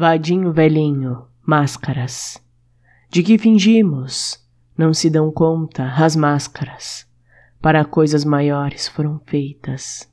Vadinho velhinho, máscaras. De que fingimos? Não se dão conta as máscaras. Para coisas maiores foram feitas.